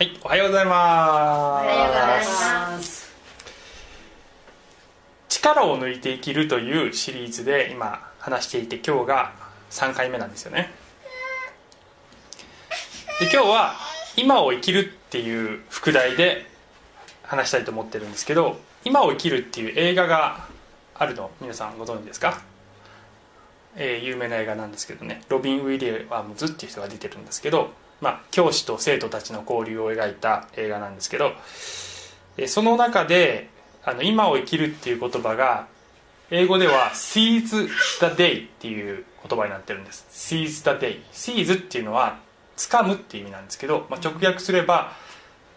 はい、おはようございます。おはようございます。力を抜いて生きるというシリーズで今話していて今日が3回目なんですよね。で今日は今を生きるっていう副題で話したいと思ってるんですけど今を生きるっていう映画があるの皆さんご存知ですか、えー有名な映画なんですけどねロビン・ウィリアムズっていう人が出てるんですけど、まあ、教師と生徒たちの交流を描いた映画なんですけどその中であの今を生きるっていう言葉が英語では seize the day っていう言葉になってるんです。seize the day seize っていうのは掴むっていう意味なんですけど、まあ、直訳すれば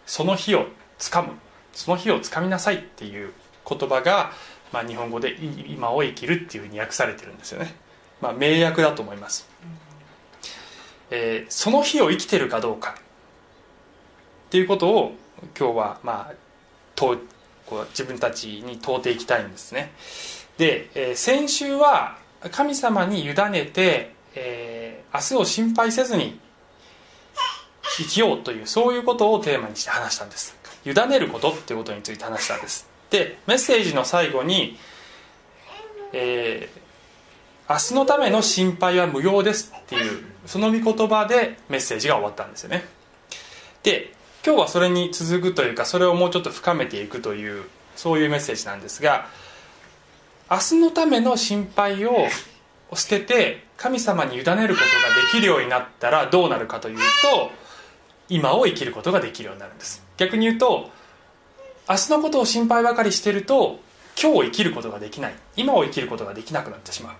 その日を掴む。その日を掴みなさいっていう言葉が、まあ、日本語で今を生きるっていうふうに訳されてるんですよね、まあ、名訳だと思います、えーその日を生きてるかどうか。っていうことを今日はまあ問うこう自分たちに問うていきたいんですね。で、えー先週は神様に委ねて、えー明日を心配せずに生きようというそういうことをテーマにして話したんです。委ねることっていうことについて話したんです。でメッセージの最後に、えー明日のための心配は無用ですっていうその御言葉でメッセージが終わったんですよね。で今日はそれに続くというかそれをもうちょっと深めていくというそういうメッセージなんですが明日のための心配を捨てて神様に委ねることができるようになったらどうなるかというと今を生きることができるようになるんです。逆に言うと明日のことを心配ばかりしてると今日を生きることができない。今を生きることができなくなってしまう。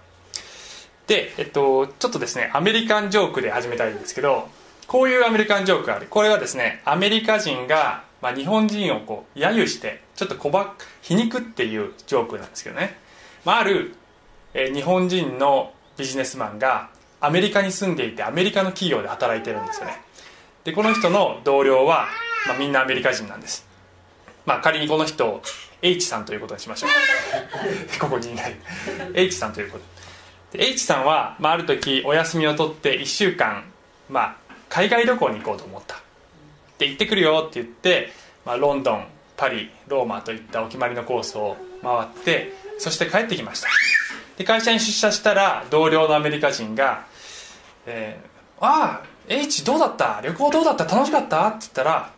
で、えっと、ちょっとですねアメリカンジョークで始めたいんですけどこういうアメリカンジョークがある。これはですねアメリカ人が、まあ、日本人をこう揶揄してちょっと小ば皮肉っていうジョークなんですけどね、まあ、ある、えー日本人のビジネスマンがアメリカに住んでいてアメリカの企業で働いてるんですよね。でこの人の同僚は、まあ、みんなアメリカ人なんです。まあ仮にこの人を H さんということにしましょう。ここにいない。H さんということ。H さんは、まあ、ある時お休みを取って1週間、まあ、海外旅行に行こうと思った。で行ってくるよって言って、まあ、ロンドンパリローマといったお決まりのコースを回ってそして帰ってきました。で会社に出社したら同僚のアメリカ人が「えーああ H どうだった？旅行どうだった？楽しかった?」って言ったら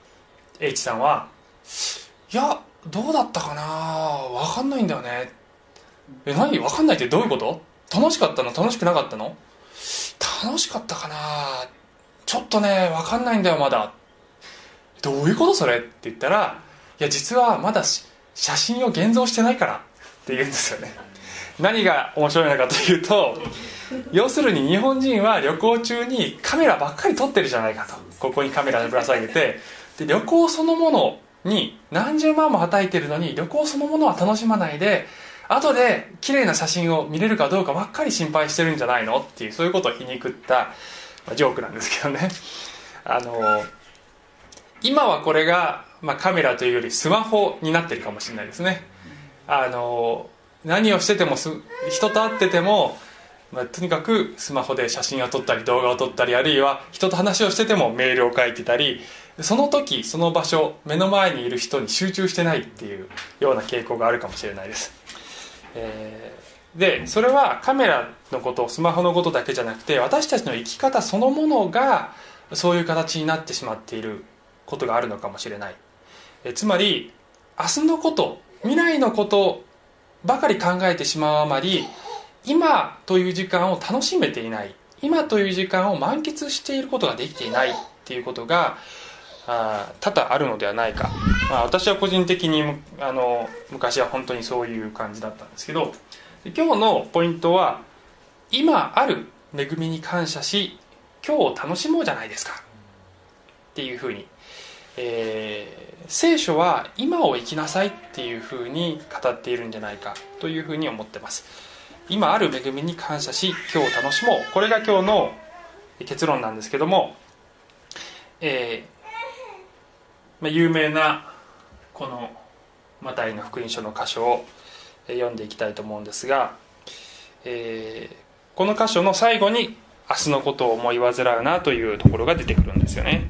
H さんは「いやどうだったかな？分かんないんだよね」え何？分かんないってどういうこと？楽しかったの？楽しくなかったの？楽しかったかな？ちょっとね分かんないんだよまだ。どういうことそれ？って言ったらいや実はまだ写真を現像してないから。って言うんですよね。何が面白いのかというと要するに日本人は旅行中にカメラばっかり撮ってるじゃないかと。ここにカメラぶら下げて。で旅行そのものに何十万もはたいてるのに旅行そのものは楽しまないで後で綺麗な写真を見れるかどうかばっかり心配してるんじゃないのっていうそういうことを皮肉ったまあジョークなんですけどね。あの今はこれが、まあ、カメラというよりスマホになってるかもしれないですね。あの何をしててもす人と会ってても、まあ、とにかくスマホで写真を撮ったり動画を撮ったりあるいは人と話をしててもメールを書いてたりその時その場所目の前にいる人に集中してないっていうような傾向があるかもしれないです、えーでそれはカメラのことスマホのことだけじゃなくて私たちの生き方そのものがそういう形になってしまっていることがあるのかもしれない。えつまり明日のこと未来のことばかり考えてしまうあまり今という時間を楽しめていない。今という時間を満喫していることができていないっていうことがあ多々あるのではないか、まあ、私は個人的にあの昔は本当にそういう感じだったんですけど今日のポイントは今ある恵みに感謝し今日を楽しもうじゃないですか。っていうふうに。えー聖書は今を生きなさいっていうふうに語っているんじゃないか。というふうに思ってます。今ある恵みに感謝し今日を楽しもう。これが今日の結論なんですけども、えーまあ、有名なこのマタイの福音書の箇所を読んでいきたいと思うんですが、えーこの箇所の最後に明日のことを思い煩うなというところが出てくるんですよね。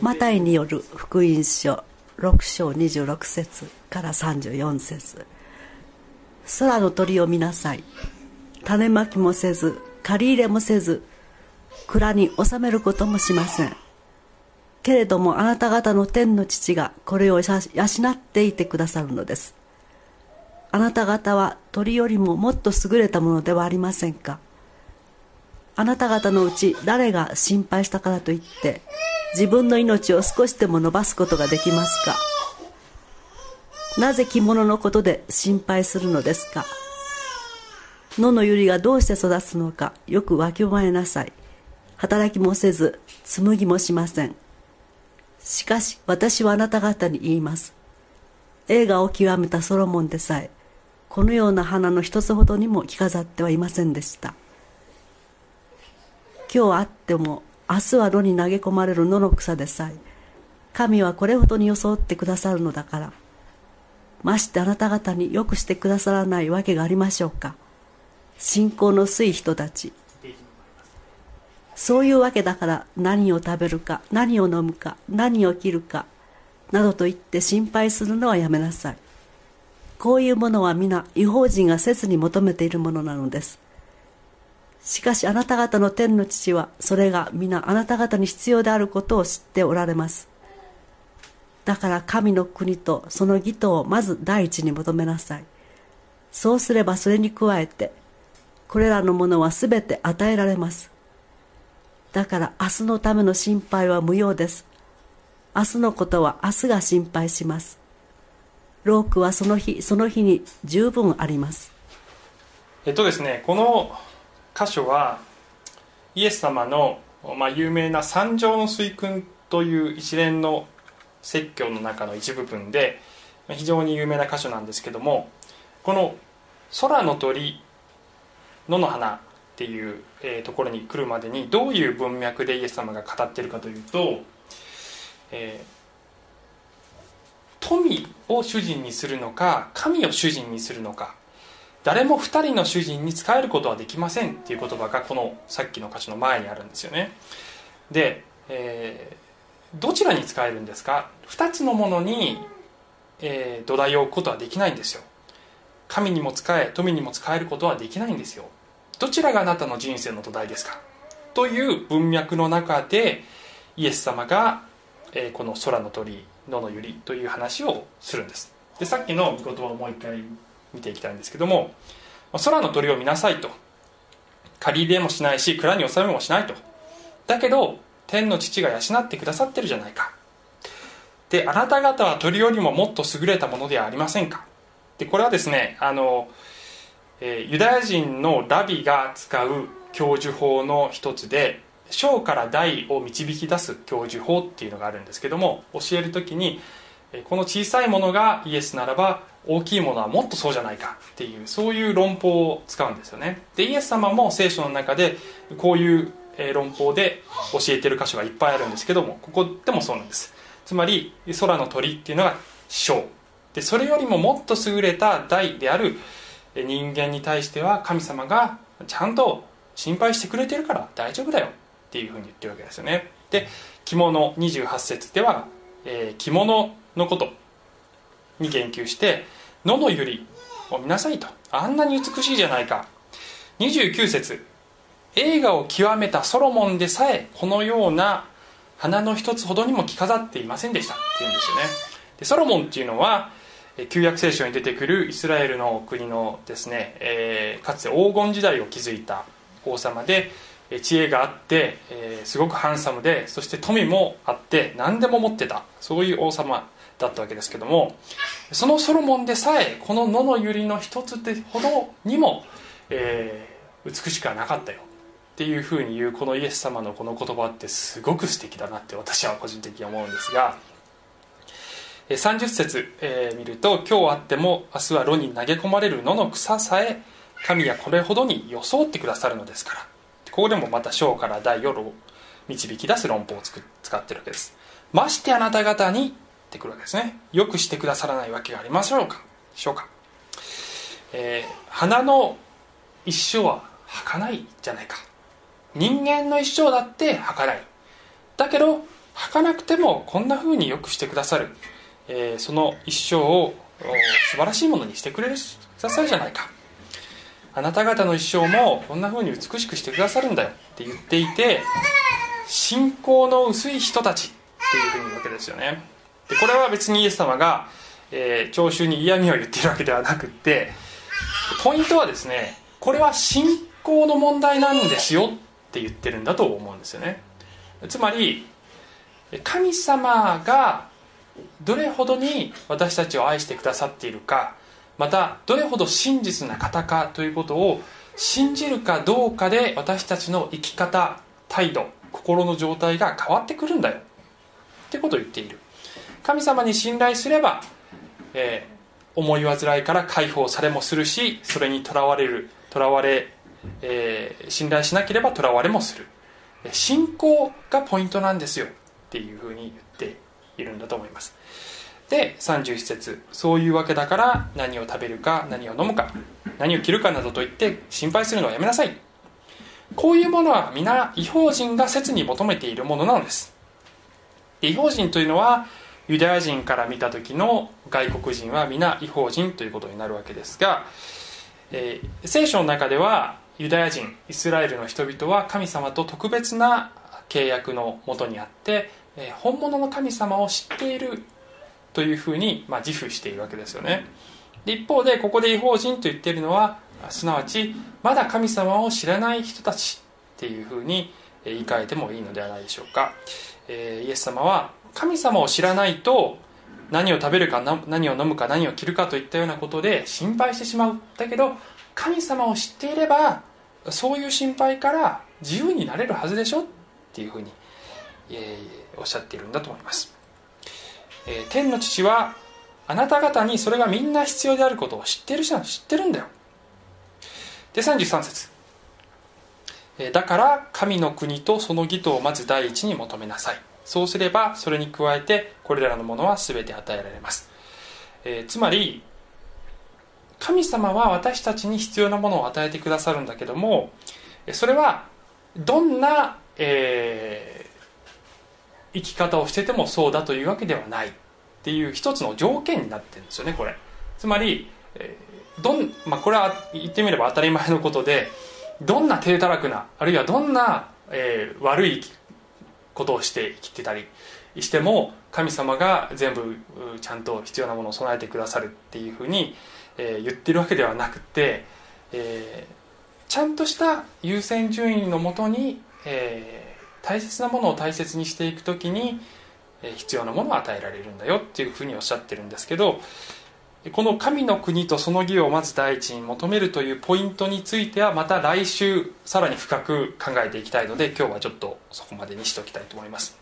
マタイによる福音書6章26節から34節。空の鳥を見なさい。種まきもせず借り入れもせず蔵に収めることもしません。けれどもあなた方の天の父がこれを養っていてくださるのです。あなた方は鳥よりももっと優れたものではありませんか？あなた方のうち誰が心配したからといって自分の命を少しでも伸ばすことができますか？なぜ着物のことで心配するのですか？野の百合がどうして育つのかよくわきまえなさい。働きもせず紡ぎもしません。しかし私はあなた方に言います。映画を極めたソロモンでさえこのような花の一つほどにも着飾ってはいませんでした。今日あっても明日は炉に投げ込まれる野の草でさえ神はこれほどに装ってくださるのだからましてあなた方によくしてくださらないわけがありましょうか。信仰の薄い人たちそういうわけだから何を食べるか何を飲むか何を着るかなどと言って心配するのはやめなさい。こういうものは皆違法人が切に求めているものなのです。しかしあなた方の天の父はそれが皆あなた方に必要であることを知っておられます。だから神の国とその義とをまず第一に求めなさい。そうすればそれに加えてこれらのものは全て与えられます。だから明日のための心配は無用です。明日のことは明日が心配します。ロークはその日その日に十分あります。えっとですねこの箇所はイエス様の、まあ、有名な「三条の水訓」という一連の説教の中の一部分で非常に有名な箇所なんですけどもこの「空の鳥野の花」っていう、えー、ところに来るまでにどういう文脈でイエス様が語っているかというと、えー、富を主人にするのか神を主人にするのか誰も2人の主人に仕えることはできませんっていう言葉がこのさっきの箇所の前にあるんですよね。で、えー、どちらに使えるんですか？2つのものに、えー、土台を置くことはできないんですよ。神にも使え富にも使えることはできないんですよ。どちらがあなたの人生の土台ですか？という文脈の中でイエス様が、えー、この空の鳥野の百合という話をするんです。でさっきの御言葉をもう一回見ていきたいんですけども空の鳥を見なさいと。借り入れもしないし蔵に納めもしないと。だけど天の父が養ってくださってるじゃないか。であなた方は鳥よりももっと優れたものではありませんか？でこれはですねあの、ユダヤ人のラビが使う教授法の一つで小から大を導き出す教授法っていうのがあるんですけども教える時にこの小さいものがイエスならば大きいものはもっとそうじゃないかっていうそういう論法を使うんですよね。でイエス様も聖書の中でこういう論法で教えてる箇所がいっぱいあるんですけどもここでもそうなんです。つまり空の鳥っていうのが小でそれよりももっと優れた大である人間に対しては神様がちゃんと心配してくれてるから大丈夫だよっていうふうに言ってるわけですよね。で着物28節では、えー、着物のことに言及して野の百合を見なさいと。あんなに美しいじゃないか。29節。映画を極めたソロモンでさえこのような花の一つほどにも着飾っていませんでしたっていうんですよね。でソロモンっていうのは旧約聖書に出てくるイスラエルの国のですね、えー、かつて黄金時代を築いた王様で知恵があって、えー、すごくハンサムでそして富もあって何でも持ってたそういう王様だったわけですけどもそのソロモンでさえこの野の百合の一つってほどにも、えー、美しくはなかったよっていうふうに言うこのイエス様のこの言葉ってすごく素敵だなって私は個人的に思うんですが30節、えー、見ると「今日あっても明日は炉に投げ込まれる野の草さえ神はこれほどに装ってくださるのですから」ここでもまた小から大を導き出す論法を使ってるわけです。ましてあなた方にってくるわけですね。よくしてくださらないわけがありましょうか。しょうか、えー、花の一生は儚いじゃないか。人間の一生だって儚い。だけど儚くてもこんな風によくしてくださる、えー、その一生を素晴らしいものにしてくれるくださるじゃないか。あなた方の一生もこんな風に美しくしてくださるんだよって言っていて信仰の薄い人たちっていうふうに言うわけですよね。でこれは別にイエス様が、えー、聴衆に嫌味を言っているわけではなくってポイントはですねこれは信仰の問題なんですよって言ってるんだと思うんですよね。つまり神様がどれほどに私たちを愛してくださっているかまたどれほど真実な方かということを信じるかどうかで私たちの生き方態度心の状態が変わってくるんだよ。ってことを言っている。神様に信頼すれば、えー、思い煩いから解放されもするしそれにとらわれるとらわれ、えー、信頼しなければとらわれもする。信仰がポイントなんですよ。っていうふうに言っているんだと思います。で31節そういうわけだから何を食べるか何を飲むか何を着るかなどと言って心配するのはやめなさい。こういうものは皆違法人が切に求めているものなのです。違法人というのはユダヤ人から見た時の外国人は皆違法人ということになるわけですが、えー、聖書の中ではユダヤ人イスラエルの人々は神様と特別な契約のもとにあって、え、本物の神様を知っているというふうに、まあ、自負しているわけですよね。で一方でここで違法人と言っているのはすなわちまだ神様を知らない人たちっていうふうに言い換えてもいいのではないでしょうか、えー、イエス様は神様を知らないと何を食べるか何を飲むか何を着るかといったようなことで心配してしまう。だけど神様を知っていればそういう心配から自由になれるはずでしょっていうふうに、えー、おっしゃっているんだと思います、えー、天の父はあなた方にそれがみんな必要であることを知ってる人は知ってるんだよ。で33節。えだから神の国とその義とをまず第一に求めなさい。そうすればそれに加えてこれらのものは全て与えられます、えー、つまり神様は私たちに必要なものを与えてくださるんだけどもそれはどんな、えー、生き方をしててもそうだというわけではないっていう一つの条件になってるんですよねこれ。つまり、えーどん、まあ、これは言ってみれば当たり前のことでどんな低たらくなあるいはどんな、えー、悪いことをして生きてたりしても神様が全部ちゃんと必要なものを備えてくださるっていうふうに、えー、言ってるわけではなくて、えー、ちゃんとした優先順位のもとに、えー、大切なものを大切にしていくときに、え必要なものを与えられるんだよっていうふうにおっしゃってるんですけど、この神の国とその義をまず第一に求めるというポイントについてはまた来週さらに深く考えていきたいので今日はちょっとそこまでにしておきたいと思います。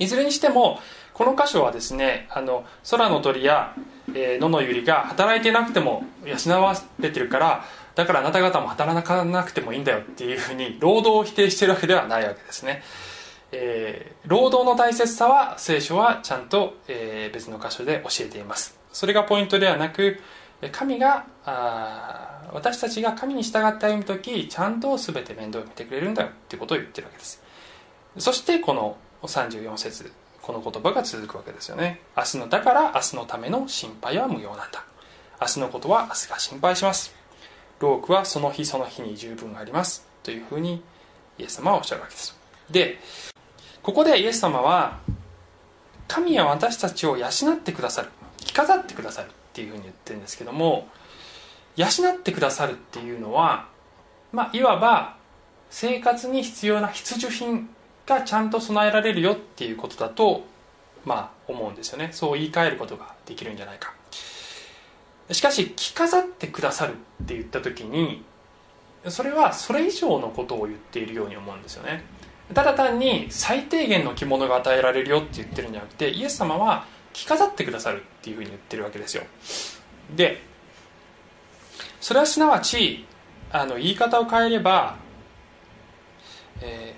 いずれにしてもこの箇所はですねあの空の鳥や、えー、野の百合が働いてなくても養われてるからだからあなた方も働かなくてもいいんだよっていうふうに労働を否定してるわけではないわけですね。えー、労働の大切さは聖書はちゃんと、えー、別の箇所で教えています。それがポイントではなく神があ私たちが神に従って歩む時ちゃんと全て面倒を見てくれるんだよっていうことを言ってるわけです。そしてこの34節この言葉が続くわけですよね。明日のだから明日のための心配は無用なんだ。明日のことは明日が心配します。労苦はその日その日に十分ありますというふうにイエス様はおっしゃるわけです。でここでイエス様は神は私たちを養ってくださる着飾ってくださるっていうふうに言ってるんですけども養ってくださるっていうのは、まあ、いわば生活に必要な必需品がちゃんと備えられるよっていうことだと、まあ、思うんですよね。そう言い換えることができるんじゃないか。しかし着飾ってくださるって言った時にそれはそれ以上のことを言っているように思うんですよね。ただ単に最低限の着物が与えられるよって言ってるんじゃなくてイエス様は着飾ってくださるっていうふうに言ってるわけですよ。でそれはすなわちあの言い方を変えれば、え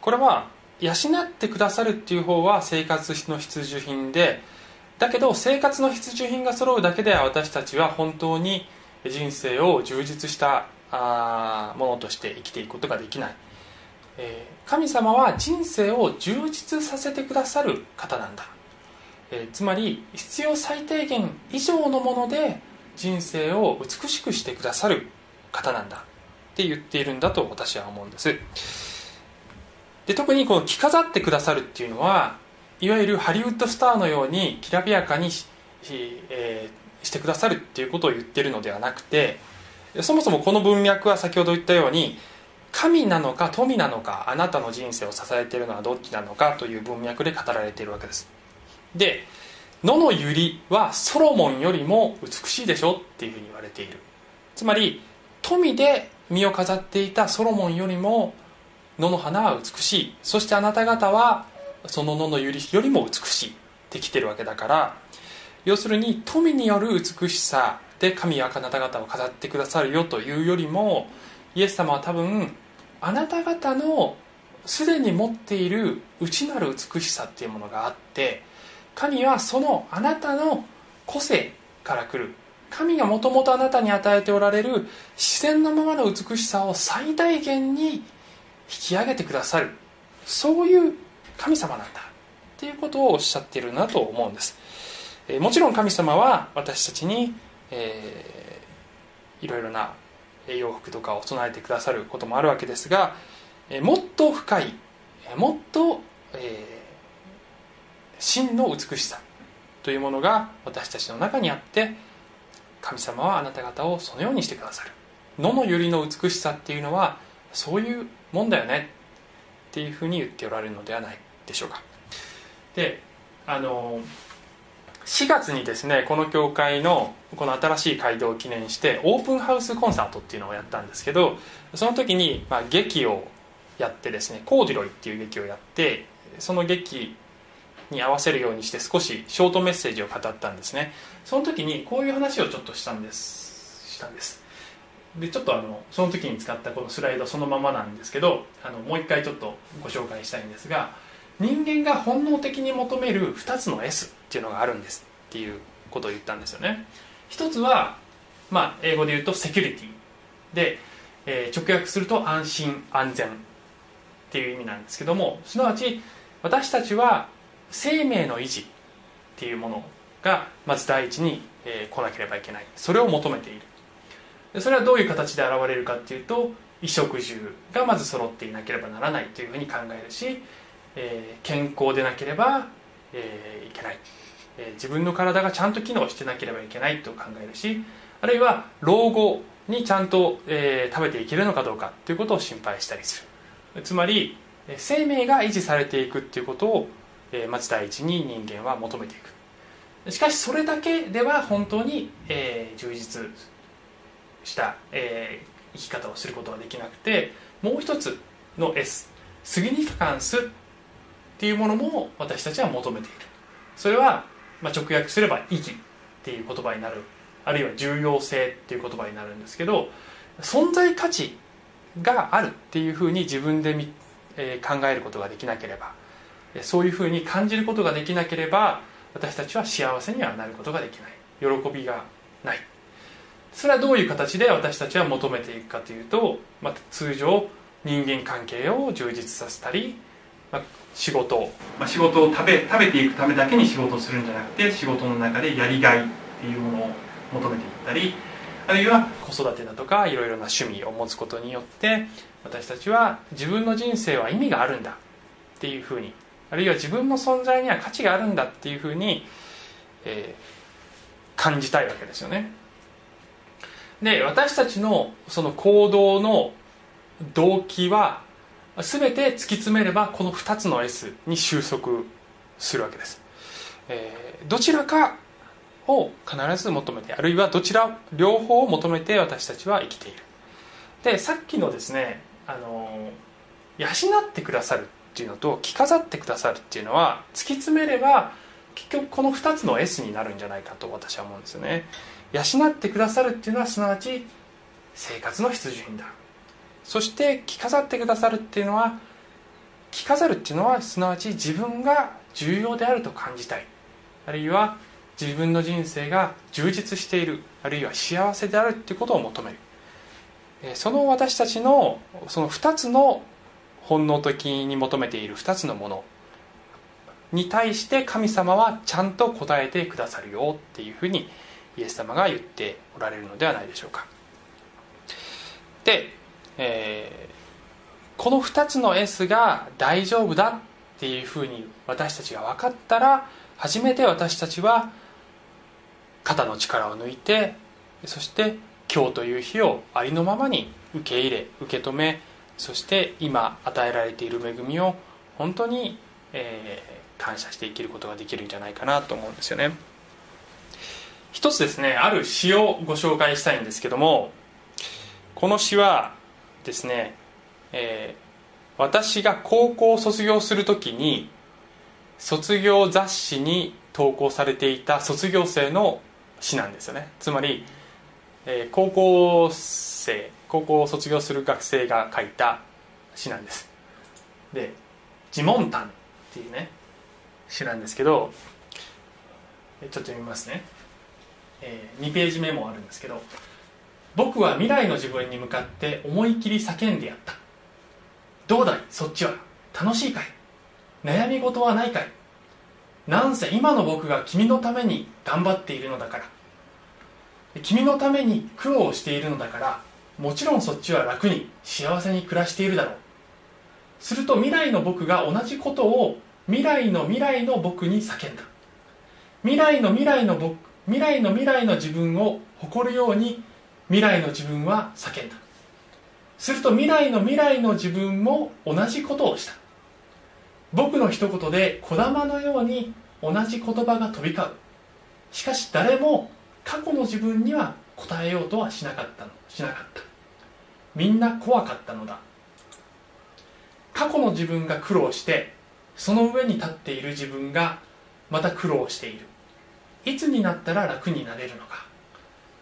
ー、これは養ってくださるっていう方は生活の必需品でだけど生活の必需品が揃うだけで私たちは本当に人生を充実したあものとして生きていくことができない。えー神様は人生を充実させてくださる方なんだ、えーつまり必要最低限以上のもので人生を美しくしてくださる方なんだ。って言っているんだと私は思うんです。で特にこの着飾ってくださるっていうのはいわゆるハリウッドスターのようにきらびやかにし,えーしてくださるっていうことを言ってるのではなくてそもそもこの文脈は先ほど言ったように神なのか富なのかあなたの人生を支えているのはどっちなのかという文脈で語られているわけです。で野の百合はソロモンよりも美しいでしょっていうふうに言われている。つまり富で身を飾っていたソロモンよりも野の花は美しい。そしてあなた方はその野の百合よりも美しいってきてるわけだから要するに富による美しさで神はあなた方を飾ってくださるよというよりもイエス様は多分あなた方のすでに持っている内なる美しさっていうものがあって神はそのあなたの個性から来る。神がもともとあなたに与えておられる自然のままの美しさを最大限に引き上げてくださる。そういう神様なんだっていうことをおっしゃっているなと思うんです。えーもちろん神様は私たちに、えーいろいろな洋服とかを備えてくださることもあるわけですが、えーもっと深いえもっと、えー真の美しさというものが私たちの中にあって神様はあなた方をそのようにしてくださる。野の百合の美しさっていうのはそういうもんだよねっていうふうに言っておられるのではないか。でしょうか。であの4月にですねこの教会のこの新しい街道を記念してオープンハウスコンサートっていうのをやったんですけどその時に、まあ、劇をやってですね「コーディロイ」っていう劇をやってその劇に合わせるようにして少しショートメッセージを語ったんですね。その時にこういう話をちょっとしたんですしたんです。でちょっとあのその時に使ったこのスライドそのままなんですけどあのもう一回ちょっとご紹介したいんですが人間が本能的に求める2つの S っていうのがあるんですっていうことを言ったんですよね。一つは、まあ、英語で言うとセキュリティ。で、えー直訳すると安心安全っていう意味なんですけどもすなわち私たちは生命の維持っていうものがまず第一に、えー来なければいけない。それを求めている。それはどういう形で現れるかっていうと衣食住がまず揃っていなければならないというふうに考えるし、えー健康でなければ、えーいけない、えー自分の体がちゃんと機能してなければいけないと考えるしあるいは老後にちゃんと、えー食べていけるのかどうかということを心配したりする。つまり生命が維持されていくっていうことを、えーまず第一に人間は求めていく。しかしそれだけでは本当に、えー充実した、えー生き方をすることはできなくてもう一つの S スギニフィカンスっていうものも私たちは求めている。それは、まあ、直訳すれば意義っていう言葉になる。あるいは重要性っていう言葉になるんですけど存在価値があるっていうふうに自分でみ、えー考えることができなければそういうふうに感じることができなければ私たちは幸せにはなることができない。喜びがない。それはどういう形で私たちは求めていくかというと、まあ、通常人間関係を充実させたり、まあ、仕事を、まあ、仕事を食べ食べていくためだけに仕事をするんじゃなくて仕事の中でやりがいっていうものを求めていったりあるいは子育てだとかいろいろな趣味を持つことによって私たちは自分の人生は意味があるんだっていうふうにあるいは自分の存在には価値があるんだっていうふうに、えー感じたいわけですよね。で私たちのその行動の動機は全て突き詰めればこの2つの S に収束するわけです、えーどちらかを必ず求めてあるいはどちら両方を求めて私たちは生きている。でさっきのですねあの養ってくださるっていうのと着飾ってくださるっていうのは突き詰めれば結局この2つの S になるんじゃないかと私は思うんですよね。養ってくださるっていうのはすなわち生活の必需品だ。そして着飾ってくださるっていうのは着飾るっていうのはすなわち自分が重要であると感じたい。あるいは自分の人生が充実している。あるいは幸せであるっていうことを求める。その私たちのその2つの本能的に求めている2つのものに対して神様はちゃんと答えてくださるよっていうふうにイエス様が言っておられるのではないでしょうか。で、えー、この2つの S が大丈夫だっていうふうに私たちが分かったら初めて私たちは肩の力を抜いてそして今日という日をありのままに受け入れ受け止めそして今与えられている恵みを本当に、えー、感謝して生きることができるんじゃないかなと思うんですよね。一つですねある詩をご紹介したいんですけどもこの詩はですね、えー、私が高校を卒業する時に卒業雑誌に投稿されていた卒業生の詩なんですよね。つまり、えー、高校生高校を卒業する学生が書いた詩なんです。で「自問譚」っていうね詩なんですけどちょっと読みますね、えー、2ページ目もあるんですけど「僕は未来の自分に向かって思い切り叫んでやった。どうだい？そっちは？楽しいかい？悩み事はないかい？なんせ今の僕が君のために頑張っているのだから。君のために苦労しているのだからもちろんそっちは楽に幸せに暮らしているだろう。すると未来の僕が同じことを未来の未来の僕に叫んだ。未来の未来の僕未来の未来の自分を誇るように未来の自分は叫んだ。すると未来の未来の自分も同じことをした。僕の一言で児玉のように同じ言葉が飛び交う。しかし誰も過去の自分には答えようとはしなかったの。しなかった。みんな怖かったのだ。過去の自分が苦労してその上に立っている自分がまた苦労している。いつになったら楽になれるのか。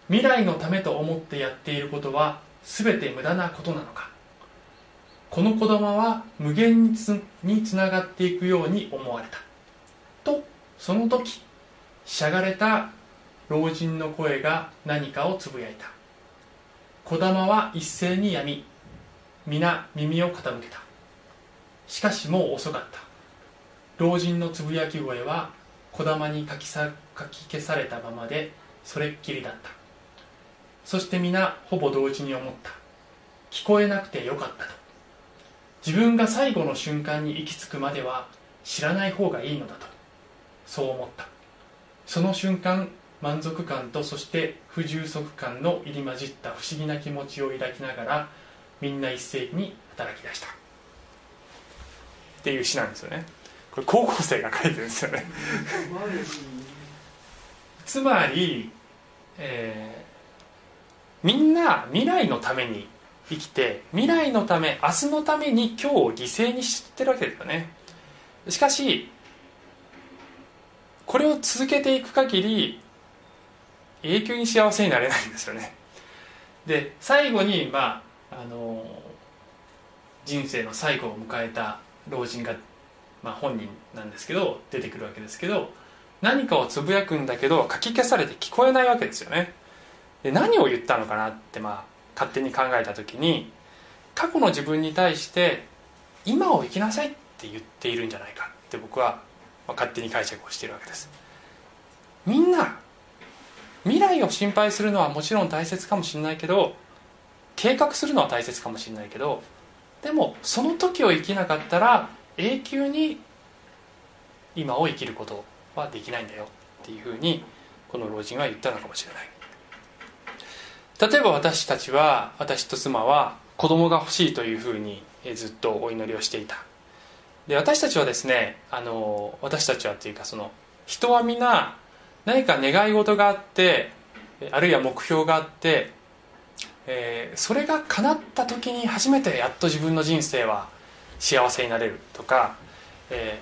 未来のためと思ってやっていることは全て無駄なことなのか？この子供は無限につにつながっていくように思われた。とその時しゃがれた老人の声が何かをつぶやいた。児玉は一斉にやみ皆耳を傾けた。しかしもう遅かった。老人のつぶやき声は児玉にかきさかき消されたままでそれっきりだった。そして皆ほぼ同時に思った。聞こえなくてよかったと。自分が最後の瞬間に行き着くまでは知らない方がいいのだと。そう思った。その瞬間満足感とそして不充足感の入り混じった不思議な気持ちを抱きながらみんな一斉に働き出した。っていう詩なんですよね。これ高校生が書いてるんですよね。つまり、えー、みんな未来のために生きて未来のため明日のために今日を犠牲にしてるわけですよね。しかしこれを続けていく限り永久に幸せになれないんですよね。で最後にまああの人生の最後を迎えた老人が、まあ、本人なんですけど出てくるわけですけど何かをつぶやくんだけどかき消されて聞こえないわけですよね。で何を言ったのかなってまあ勝手に考えた時に過去の自分に対して今を生きなさいって言っているんじゃないかって僕は勝手に解釈をしているわけです。みんな未来を心配するのはもちろん大切かもしれないけど計画するのは大切かもしれないけどでもその時を生きなかったら永久に今を生きることはできないんだよっていうふうにこの老人は言ったのかもしれない。例えば私たちは私と妻は子供が欲しいというふうにずっとお祈りをしていた。で私たちはですねあの私たちはっていうかその人は皆何か願い事があってあるいは目標があって、えー、それが叶った時に初めてやっと自分の人生は幸せになれるとか、え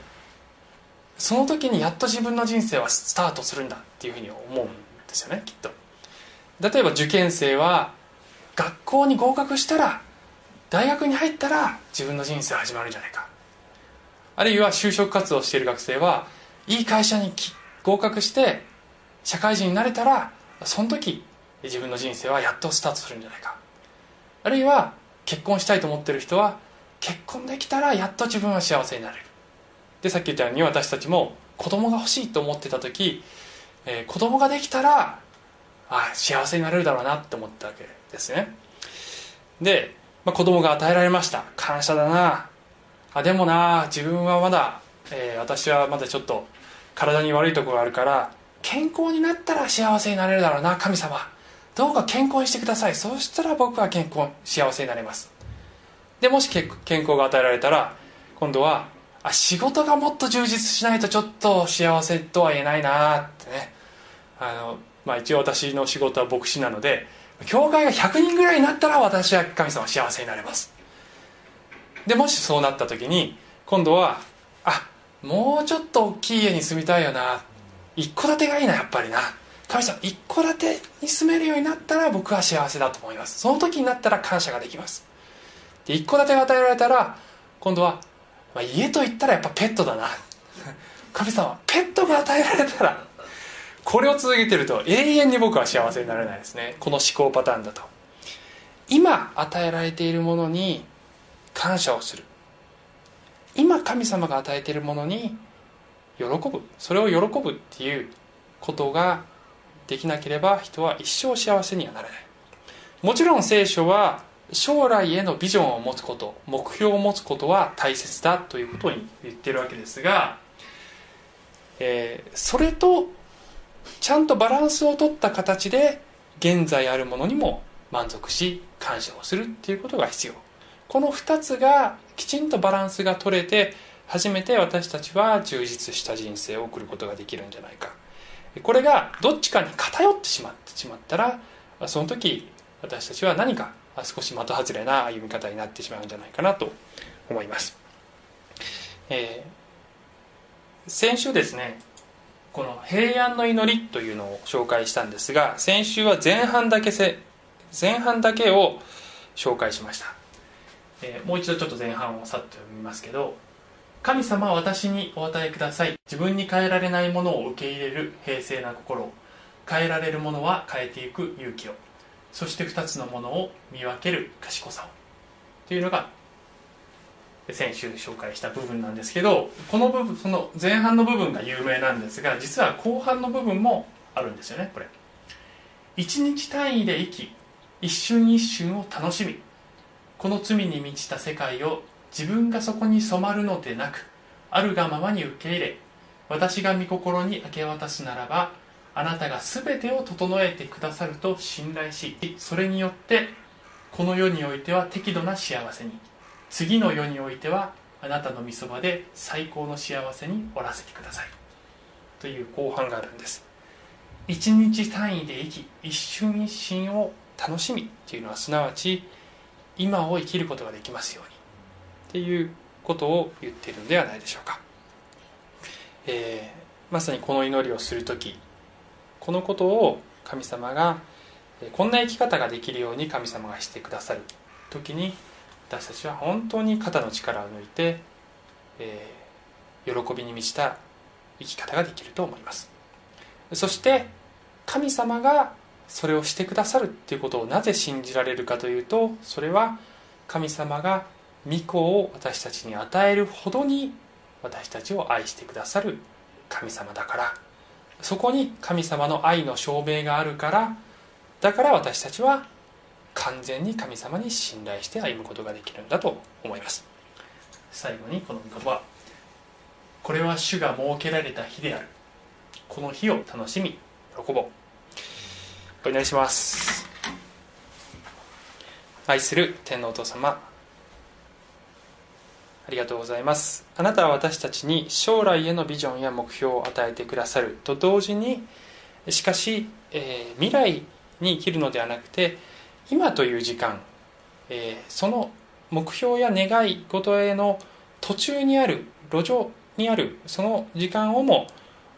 ー、その時にやっと自分の人生はスタートするんだっていうふうに思うんですよねきっと。例えば受験生は学校に合格したら大学に入ったら自分の人生始まるんじゃないか。あるいは就職活動している学生はいい会社に合格して社会人になれたらその時自分の人生はやっとスタートするんじゃないか。あるいは結婚したいと思ってる人は結婚できたらやっと自分は幸せになれる。でさっき言ったように私たちも子供が欲しいと思ってた時、えー、子供ができたらあ幸せになれるだろうなって思ったわけですね。で、まあ、子供が与えられました。感謝だな。あでもな自分はまだ、えー、私はまだちょっと体に悪いとこがあるから健康になったら幸せになれるだろうな。神様どうか健康にしてください。そうしたら僕は健康幸せになれます。でもし健康が与えられたら今度はあ仕事がもっと充実しないとちょっと幸せとは言えないなってね。あの、まあ、一応私の仕事は牧師なので教会が100人ぐらいになったら私は神様幸せになれます。でもしそうなった時に今度はあもうちょっと大きい家に住みたいよな。一戸建てがいいなやっぱりな。神様一戸建てに住めるようになったら僕は幸せだと思います。その時になったら感謝ができます。で一戸建てが与えられたら今度はまあ、家といったらやっぱペットだな。神様ペットが与えられたらこれを続けてると永遠に僕は幸せになれないですね。この思考パターンだと。今与えられているものに感謝をする。今神様が与えているものに喜ぶ。それを喜ぶっていうことができなければ人は一生幸せにはなれない。もちろん聖書は将来へのビジョンを持つこと目標を持つことは大切だということに言ってるわけですが、えー、それとちゃんとバランスを取った形で現在あるものにも満足し感謝をするっていうことが必要。この2つがきちんとバランスが取れて初めて私たちは充実した人生を送ることができるんじゃないか。これがどっちかに偏ってしまってしまったらその時私たちは何か少し的外れな歩み方になってしまうんじゃないかなと思います、えー、先週ですねこの平安の祈りというのを紹介したんですが先週は前半だけせ前半だけを紹介しました、えー、もう一度ちょっと前半をさっと読みますけど神様私にお与えください。自分に変えられないものを受け入れる平静な心。変えられるものは変えていく勇気を。そして2つのものを見分ける賢さを。というのが先週紹介した部分なんですけどこの部分その前半の部分が有名なんですが実は後半の部分もあるんですよねこれ。一日単位で生き一瞬一瞬を楽しみ。この罪に満ちた世界を自分がそこに染まるのでなくあるがままに受け入れ私が御心に明け渡すならばあなたが全てを整えてくださると信頼しそれによってこの世においては適度な幸せに。次の世においてはあなたの御そばで最高の幸せにおらせてください。という後半があるんです。一日単位で生き一瞬一瞬を楽しみっていうのはすなわち今を生きることができますように。っていうことを言っているのではないでしょうか、えー、まさにこの祈りをする時このことを神様がこんな生き方ができるように神様がしてくださる時に私たちは本当に肩の力を抜いて、えー、喜びに満ちた生き方ができると思います。そして神様がそれをしてくださるっていうことをなぜ信じられるかというとそれは神様が御子を私たちに与えるほどに私たちを愛してくださる神様だから。そこに神様の愛の証明があるからだから私たちは完全に神様に信頼して歩むことができるんだと思います。最後にこの御言葉。これは主が設けられた日である。この日を楽しみ。喜ぼう。お祈りします。愛する天皇お父様。ありがとうございます。あなたは私たちに将来へのビジョンや目標を与えてくださると同時にしかし、えー、未来に生きるのではなくて今という時間、えー、その目標や願い事への途中にある路上にあるその時間をも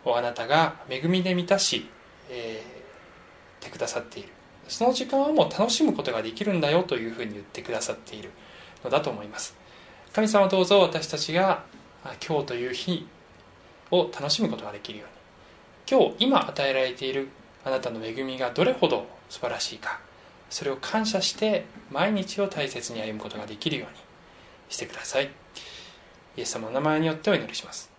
あなたが恵みで満たし、えー、てくださっている。その時間をも楽しむことができるんだよというふうに言ってくださっているのだと思います。神様どうぞ私たちが今日という日を楽しむことができるように。今日今与えられているあなたの恵みがどれほど素晴らしいか。それを感謝して毎日を大切に歩むことができるようにしてください。イエス様の名前によってお祈りします。